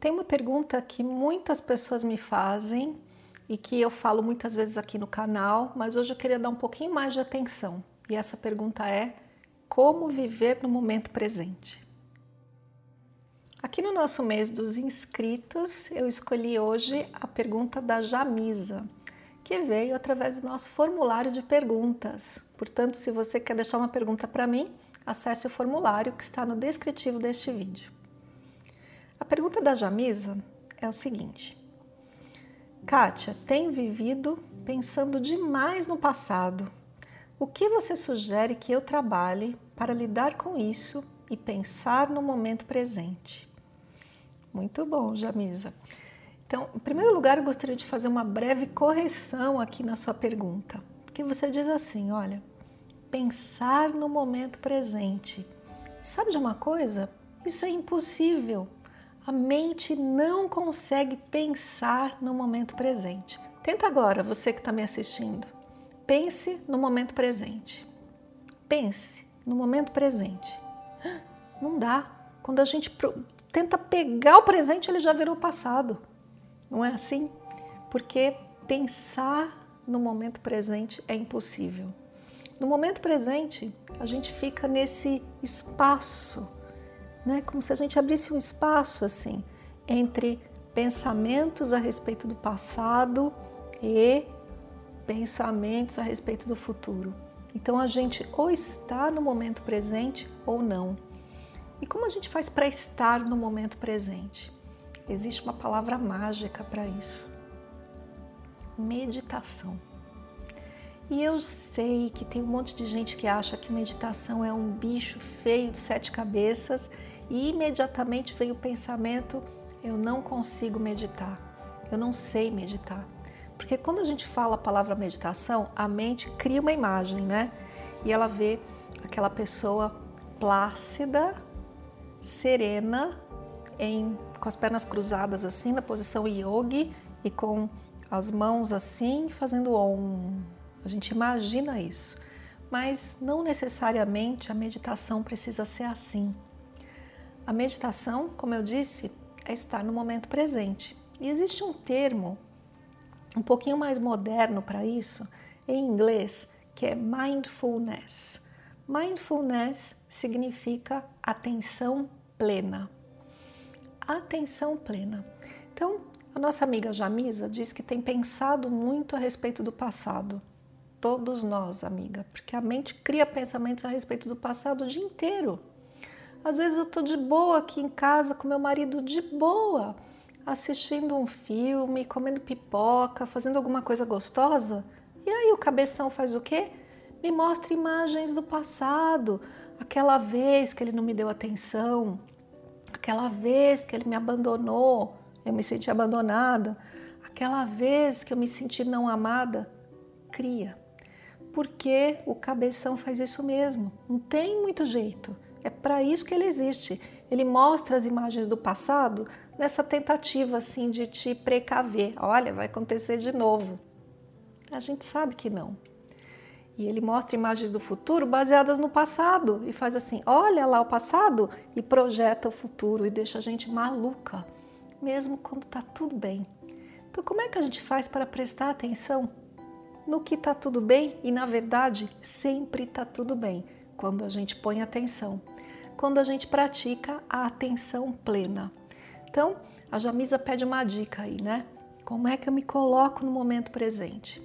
Tem uma pergunta que muitas pessoas me fazem e que eu falo muitas vezes aqui no canal, mas hoje eu queria dar um pouquinho mais de atenção. E essa pergunta é: como viver no momento presente? Aqui no nosso mês dos inscritos, eu escolhi hoje a pergunta da Jamisa, que veio através do nosso formulário de perguntas. Portanto, se você quer deixar uma pergunta para mim, acesse o formulário que está no descritivo deste vídeo. Pergunta da Jamisa é o seguinte: Kátia, tenho vivido pensando demais no passado. O que você sugere que eu trabalhe para lidar com isso e pensar no momento presente? Muito bom, Jamisa. Então, em primeiro lugar, eu gostaria de fazer uma breve correção aqui na sua pergunta, porque você diz assim: olha, pensar no momento presente. Sabe de uma coisa? Isso é impossível. A mente não consegue pensar no momento presente. Tenta agora, você que está me assistindo. Pense no momento presente. Pense no momento presente. Não dá. Quando a gente tenta pegar o presente, ele já virou passado. Não é assim? Porque pensar no momento presente é impossível. No momento presente, a gente fica nesse espaço né? Como se a gente abrisse um espaço assim entre pensamentos a respeito do passado e pensamentos a respeito do futuro. Então a gente ou está no momento presente ou não. E como a gente faz para estar no momento presente? Existe uma palavra mágica para isso: meditação. E eu sei que tem um monte de gente que acha que meditação é um bicho feio de sete cabeças e imediatamente vem o pensamento: eu não consigo meditar, eu não sei meditar. Porque quando a gente fala a palavra meditação, a mente cria uma imagem, né? E ela vê aquela pessoa plácida, serena, em, com as pernas cruzadas assim, na posição yogi e com as mãos assim, fazendo om. A gente imagina isso, mas não necessariamente a meditação precisa ser assim. A meditação, como eu disse, é estar no momento presente. E existe um termo um pouquinho mais moderno para isso, em inglês, que é mindfulness. Mindfulness significa atenção plena. Atenção plena. Então, a nossa amiga Jamisa diz que tem pensado muito a respeito do passado todos nós, amiga, porque a mente cria pensamentos a respeito do passado o dia inteiro. Às vezes eu tô de boa aqui em casa com meu marido de boa, assistindo um filme, comendo pipoca, fazendo alguma coisa gostosa, e aí o cabeção faz o quê? Me mostra imagens do passado, aquela vez que ele não me deu atenção, aquela vez que ele me abandonou, eu me senti abandonada, aquela vez que eu me senti não amada, cria porque o cabeção faz isso mesmo. Não tem muito jeito. É para isso que ele existe. Ele mostra as imagens do passado nessa tentativa assim de te precaver. Olha, vai acontecer de novo. A gente sabe que não. E ele mostra imagens do futuro baseadas no passado e faz assim: olha lá o passado e projeta o futuro e deixa a gente maluca, mesmo quando está tudo bem. Então, como é que a gente faz para prestar atenção no que está tudo bem e, na verdade, sempre está tudo bem quando a gente põe atenção, quando a gente pratica a atenção plena. Então, a Jamisa pede uma dica aí, né? Como é que eu me coloco no momento presente?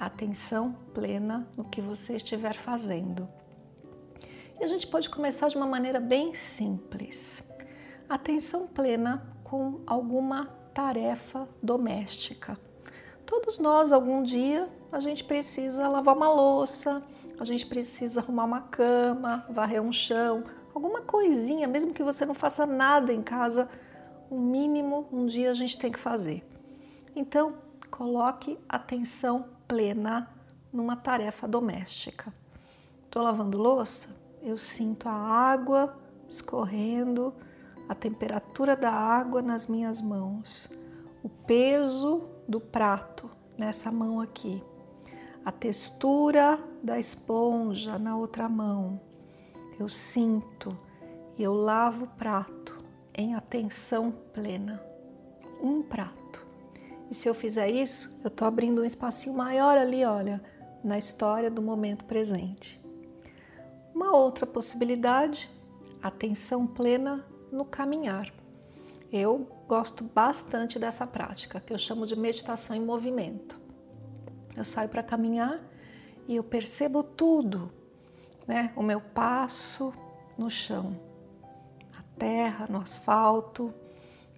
Atenção plena no que você estiver fazendo. E a gente pode começar de uma maneira bem simples. Atenção plena com alguma tarefa doméstica. Todos nós, algum dia, a gente precisa lavar uma louça, a gente precisa arrumar uma cama, varrer um chão, alguma coisinha, mesmo que você não faça nada em casa, o mínimo um dia a gente tem que fazer. Então, coloque atenção plena numa tarefa doméstica. Estou lavando louça, eu sinto a água escorrendo, a temperatura da água nas minhas mãos, o peso do prato nessa mão aqui, a textura da esponja na outra mão. Eu sinto e eu lavo o prato em atenção plena. Um prato. E se eu fizer isso, eu estou abrindo um espacinho maior ali, olha, na história do momento presente. Uma outra possibilidade, atenção plena no caminhar. Eu gosto bastante dessa prática, que eu chamo de meditação em movimento. Eu saio para caminhar e eu percebo tudo, né? O meu passo no chão, a terra, no asfalto,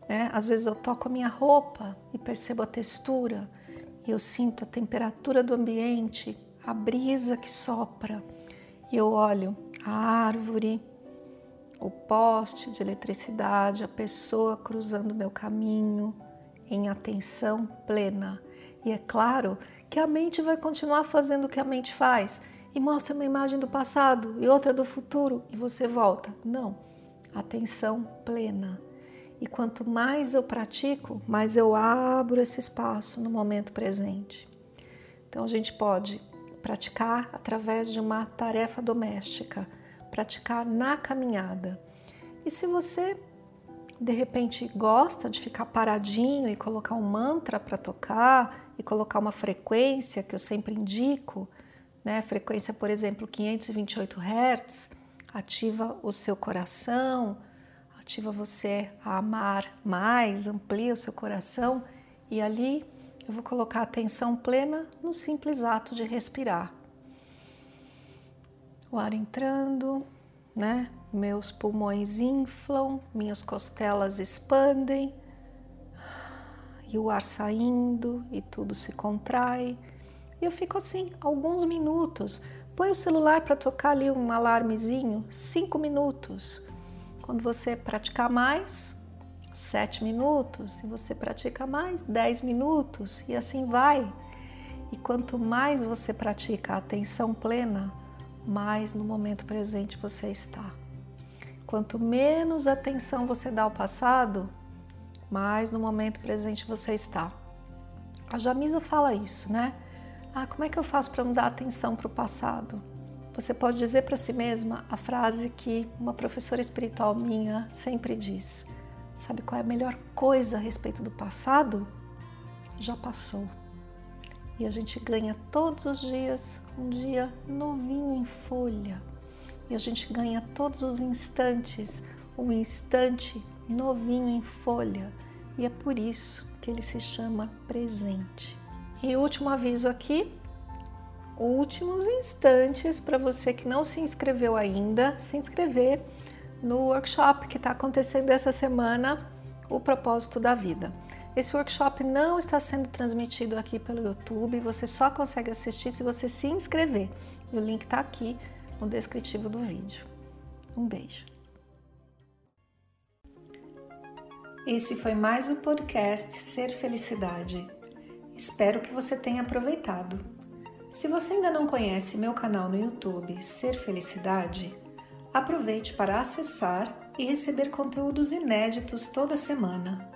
né? Às vezes eu toco a minha roupa e percebo a textura, e eu sinto a temperatura do ambiente, a brisa que sopra, e eu olho a árvore, o poste de eletricidade, a pessoa cruzando meu caminho em atenção plena. E é claro que a mente vai continuar fazendo o que a mente faz e mostra uma imagem do passado e outra do futuro e você volta. Não, atenção plena. E quanto mais eu pratico, mais eu abro esse espaço no momento presente. Então a gente pode praticar através de uma tarefa doméstica, praticar na caminhada. E se você de repente gosta de ficar paradinho e colocar um mantra para tocar e colocar uma frequência que eu sempre indico, né? Frequência, por exemplo, 528 Hz, ativa o seu coração, ativa você a amar mais, amplia o seu coração e ali eu vou colocar atenção plena no simples ato de respirar o ar entrando, né? Meus pulmões inflam, minhas costelas expandem e o ar saindo e tudo se contrai. E eu fico assim alguns minutos. Põe o celular para tocar ali um alarmezinho, cinco minutos. Quando você praticar mais, sete minutos. Se você pratica mais, dez minutos. E assim vai. E quanto mais você pratica a atenção plena, mais no momento presente você está. Quanto menos atenção você dá ao passado, mais no momento presente você está. A Jamisa fala isso, né? Ah, como é que eu faço para não dar atenção para o passado? Você pode dizer para si mesma a frase que uma professora espiritual minha sempre diz: Sabe qual é a melhor coisa a respeito do passado? Já passou. E a gente ganha todos os dias um dia novinho em folha. E a gente ganha todos os instantes um instante novinho em folha. E é por isso que ele se chama presente. E último aviso aqui, últimos instantes para você que não se inscreveu ainda, se inscrever no workshop que está acontecendo essa semana, o propósito da vida. Esse workshop não está sendo transmitido aqui pelo YouTube, você só consegue assistir se você se inscrever. E o link está aqui no descritivo do vídeo. Um beijo. Esse foi mais o podcast Ser Felicidade. Espero que você tenha aproveitado. Se você ainda não conhece meu canal no YouTube Ser Felicidade, aproveite para acessar e receber conteúdos inéditos toda semana.